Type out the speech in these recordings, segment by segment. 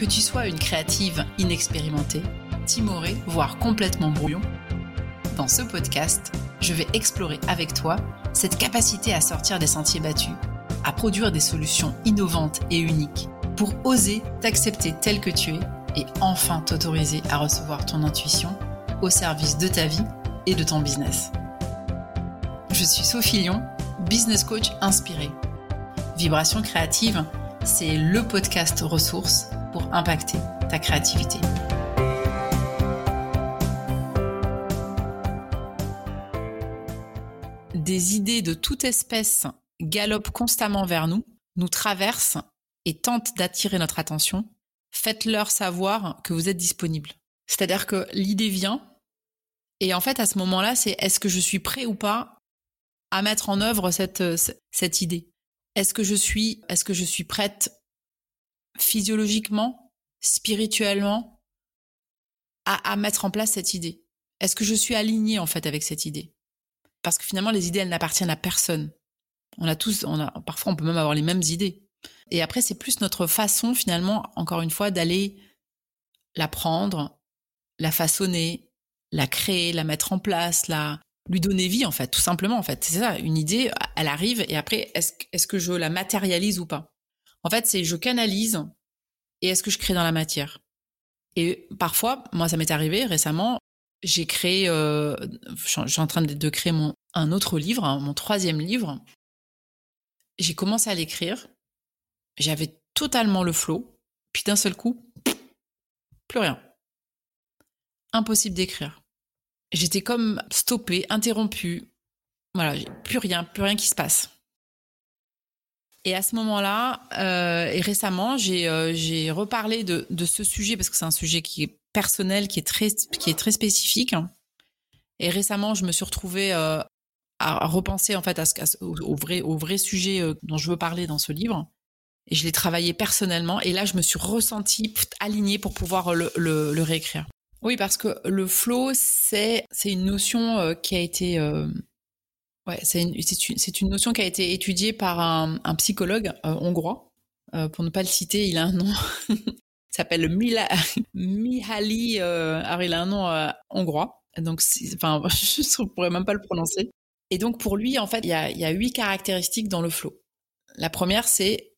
Que tu sois une créative inexpérimentée, timorée, voire complètement brouillon, dans ce podcast, je vais explorer avec toi cette capacité à sortir des sentiers battus, à produire des solutions innovantes et uniques pour oser t'accepter tel que tu es et enfin t'autoriser à recevoir ton intuition au service de ta vie et de ton business. Je suis Sophie Lyon, business coach inspirée. Vibration créative, c'est le podcast ressource pour impacter ta créativité. Des idées de toute espèce galopent constamment vers nous, nous traversent et tentent d'attirer notre attention. Faites-leur savoir que vous êtes disponible. C'est-à-dire que l'idée vient, et en fait, à ce moment-là, c'est est-ce que je suis prêt ou pas à mettre en œuvre cette, cette idée? Est-ce que je suis, est-ce que je suis prête physiologiquement, spirituellement, à, mettre en place cette idée? Est-ce que je suis alignée en fait avec cette idée? Parce que finalement, les idées, elles n'appartiennent à personne. On a tous, parfois, on peut même avoir les mêmes idées. Et après, c'est plus notre façon, finalement, encore une fois, d'aller la prendre, la façonner, la créer, la mettre en place, la lui donner vie, en fait, tout simplement, en fait. C'est ça, une idée, elle arrive, et après, est-ce est que je la matérialise ou pas? En fait, c'est je canalise et est-ce que je crée dans la matière? Et parfois, moi, ça m'est arrivé récemment, j'ai créé, euh, je suis en train de créer mon, un autre livre, hein, mon troisième livre. J'ai commencé à l'écrire, j'avais totalement le flot, puis d'un seul coup, plus rien. Impossible d'écrire. J'étais comme stoppée, interrompue. Voilà, plus rien, plus rien qui se passe. Et à ce moment-là, euh, et récemment, j'ai euh, reparlé de, de ce sujet parce que c'est un sujet qui est personnel, qui est très qui est très spécifique. Et récemment, je me suis retrouvée euh, à repenser en fait à ce, au, vrai au vrai sujet euh, dont je veux parler dans ce livre. Et je l'ai travaillé personnellement. Et là, je me suis ressentie alignée pour pouvoir le, le, le réécrire. Oui, parce que le flow, c'est une notion euh, qui a été Ouais, c'est une, une, notion qui a été étudiée par un, un psychologue euh, hongrois. Euh, pour ne pas le citer, il a un nom. il s'appelle Mila, Mihaly. Euh, alors, il a un nom euh, hongrois. Donc, enfin, je ne pourrais même pas le prononcer. Et donc, pour lui, en fait, il y a, y a huit caractéristiques dans le flow. La première, c'est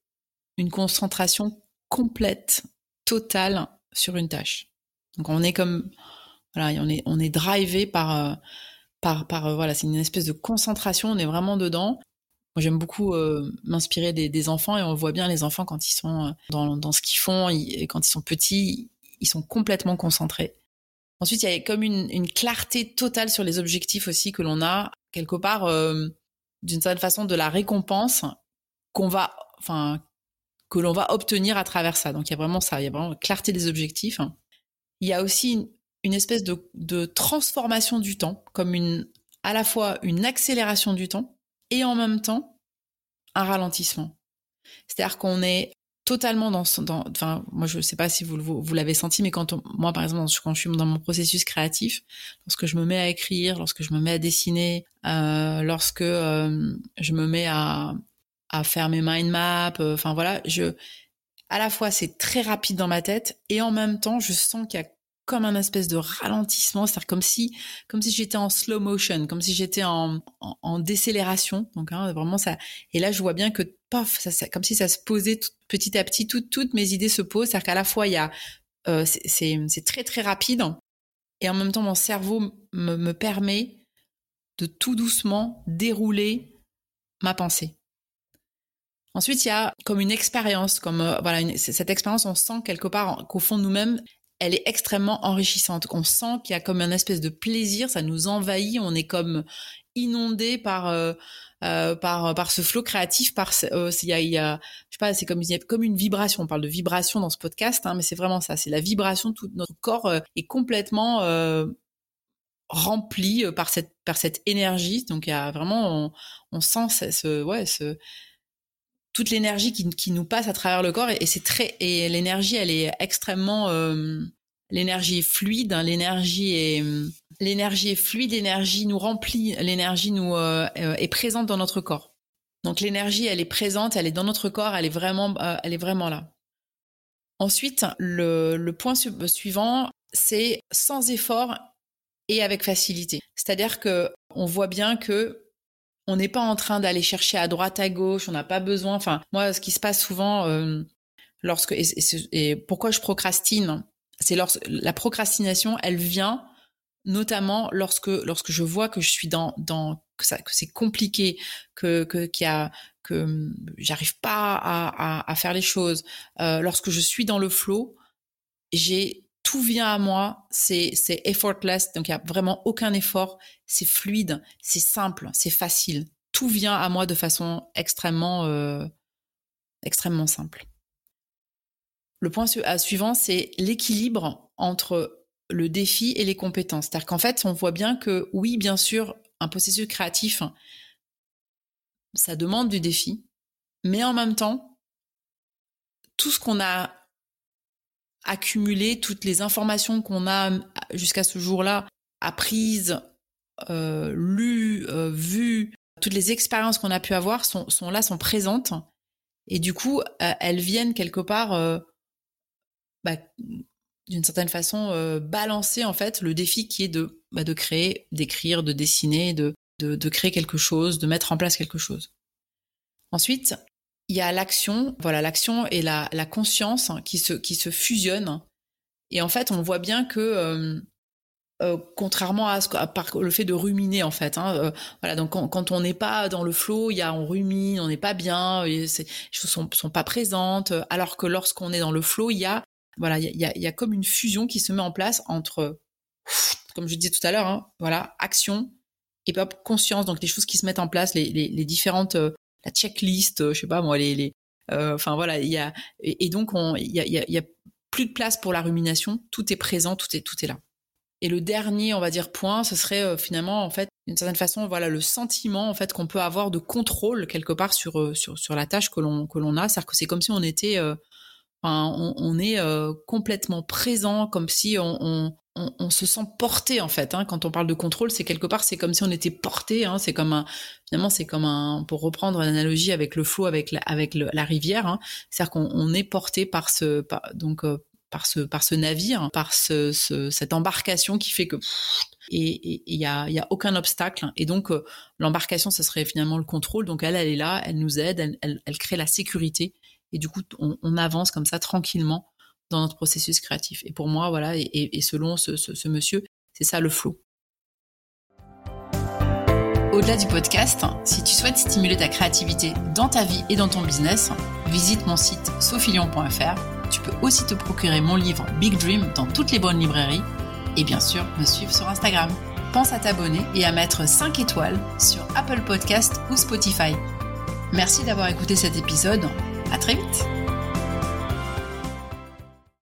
une concentration complète, totale sur une tâche. Donc, on est comme, voilà, on est, on est drivé par par, par euh, voilà, c'est une espèce de concentration. On est vraiment dedans. Moi, j'aime beaucoup euh, m'inspirer des, des, enfants et on voit bien les enfants quand ils sont euh, dans, dans ce qu'ils font, et quand ils sont petits, ils sont complètement concentrés. Ensuite, il y a comme une, une clarté totale sur les objectifs aussi que l'on a quelque part d'une certaine façon de la récompense qu'on va, enfin, que l'on va obtenir à travers ça. Donc il y a vraiment ça, il y a vraiment clarté des objectifs. Il y a aussi une espèce de, de transformation du temps, comme une, à la fois une accélération du temps et en même temps un ralentissement. C'est-à-dire qu'on est totalement dans, dans enfin moi je sais pas si vous vous, l'avez senti mais quand moi par exemple quand je suis dans mon processus créatif lorsque je me mets à écrire lorsque je me mets à dessiner euh, lorsque euh, je me mets à à faire mes mind maps euh, enfin voilà je à la fois c'est très rapide dans ma tête et en même temps je sens qu'il y a comme un espèce de ralentissement, c'est-à-dire comme si, comme si j'étais en slow motion, comme si j'étais en, décélération. Donc hein, vraiment ça. Et là, je vois bien que paf, comme si ça se posait petit à petit, toutes mes idées se posent. C'est-à-dire qu'à la fois il y a, euh, c'est très très rapide, et en même temps mon cerveau me, me permet de tout doucement dérouler ma pensée. Ensuite, il y a comme une expérience, comme euh, voilà, cette expérience, on sent quelque part qu'au fond de nous-mêmes, elle est extrêmement enrichissante. On sent qu'il y a comme un espèce de plaisir, ça nous envahit, on est comme inondé par euh, euh, par par ce flot créatif, par euh, il y a, y a, je sais pas, c'est comme comme une vibration. On parle de vibration dans ce podcast, hein, mais c'est vraiment ça, c'est la vibration. Tout notre corps euh, est complètement rempli par cette par cette énergie. Donc il y a vraiment, on, sent ce, ouais ce toute l'énergie qui, qui, nous passe à travers le corps et, c'est très et l'énergie elle est extrêmement euh, l'énergie est fluide hein, l'énergie est l'énergie est fluide l'énergie nous remplit l'énergie nous euh, euh, est présente dans notre corps donc l'énergie elle est présente elle est dans notre corps elle est vraiment elle est vraiment là Ensuite, le, le point suivant, c'est sans effort et avec facilité. C'est-à-dire que on voit bien que on n'est pas en train d'aller chercher à droite, à gauche. On n'a pas besoin. Enfin, moi, ce qui se passe souvent, euh, lorsque et, pourquoi je procrastine, c'est lorsque la procrastination, elle vient notamment lorsque lorsque je vois que je suis dans dans que ça que c'est compliqué, que que qu'il y a que hum, j'arrive pas à, à, à, faire les choses. Euh, lorsque je suis dans le flow, j'ai tout vient à moi, c'est effortless, donc il y a vraiment aucun effort, c'est fluide, c'est simple, c'est facile. Tout vient à moi de façon extrêmement euh, extrêmement simple. Le point suivant, c'est l'équilibre entre le défi et les compétences. C'est-à-dire qu'en fait, on voit bien que oui, bien sûr, un processus créatif, ça demande du défi, mais en même temps, tout ce qu'on a accumulé, toutes les informations qu'on a jusqu'à ce jour-là apprises, euh, lues, euh, vues, toutes les expériences qu'on a pu avoir sont, sont là, sont présentes. Et du coup, euh, elles viennent quelque part euh, bah, d'une certaine façon euh, balancer en fait le défi qui est de bah, de créer, d'écrire, de dessiner, de, de, de créer quelque chose, de mettre en place quelque chose. Ensuite, il y a l'action, voilà l'action et la, la conscience qui se qui se fusionnent. Et en fait, on voit bien que euh, euh, contrairement à, ce, à le fait de ruminer en fait. Hein, euh, voilà, donc quand, quand on n'est pas dans le flow, il y a on rumine, on n'est pas bien, les choses sont, sont pas présentes. Alors que lorsqu'on est dans le flow, il y a voilà, il y a, y a, comme une fusion qui se met en place entre, comme je disais tout à l'heure, hein, voilà, action et hop, conscience, donc les choses qui se mettent en place, les, les, les différentes, euh, la checklist, euh, je sais pas moi, les, les euh, enfin voilà, il y a et, donc il y a, y, a, y a plus de place pour la rumination, tout est présent, tout est tout est là. Et le dernier, on va dire point, ce serait euh, finalement en fait d'une certaine façon, voilà, le sentiment en fait qu'on peut avoir de contrôle quelque part sur sur sur la tâche que l'on que l'on a, c'est-à-dire que c'est comme si on était Enfin, on, on, est euh, complètement présent, comme si on, on, on, se sent porté en fait. Hein. Quand on parle de contrôle, c'est quelque part, c'est comme si on était porté. Hein. C'est comme un, finalement, c'est comme un, pour reprendre l'analogie avec le flot, avec la, avec la rivière. Hein. C'est-à-dire qu'on est porté par ce, donc euh, par ce, par ce navire, par ce, ce, cette embarcation qui fait que et il y a, y a aucun obstacle. Et donc euh, l'embarcation, ce serait finalement le contrôle. Donc elle, elle est là, elle nous aide, elle, elle, elle crée la sécurité et du coup, on, on, avance comme ça tranquillement dans notre processus créatif. Et pour moi, voilà, et, selon ce monsieur, c'est ça le flow. Au-delà du podcast, si tu souhaites stimuler ta créativité dans ta vie et dans ton business, visite mon site sophilion.fr. Tu peux aussi te procurer mon livre Big Dream dans toutes les bonnes librairies et bien sûr me suivre sur Instagram. Pense à t'abonner et à mettre 5 étoiles sur Apple Podcast ou Spotify. Merci d'avoir écouté cet épisode à très vite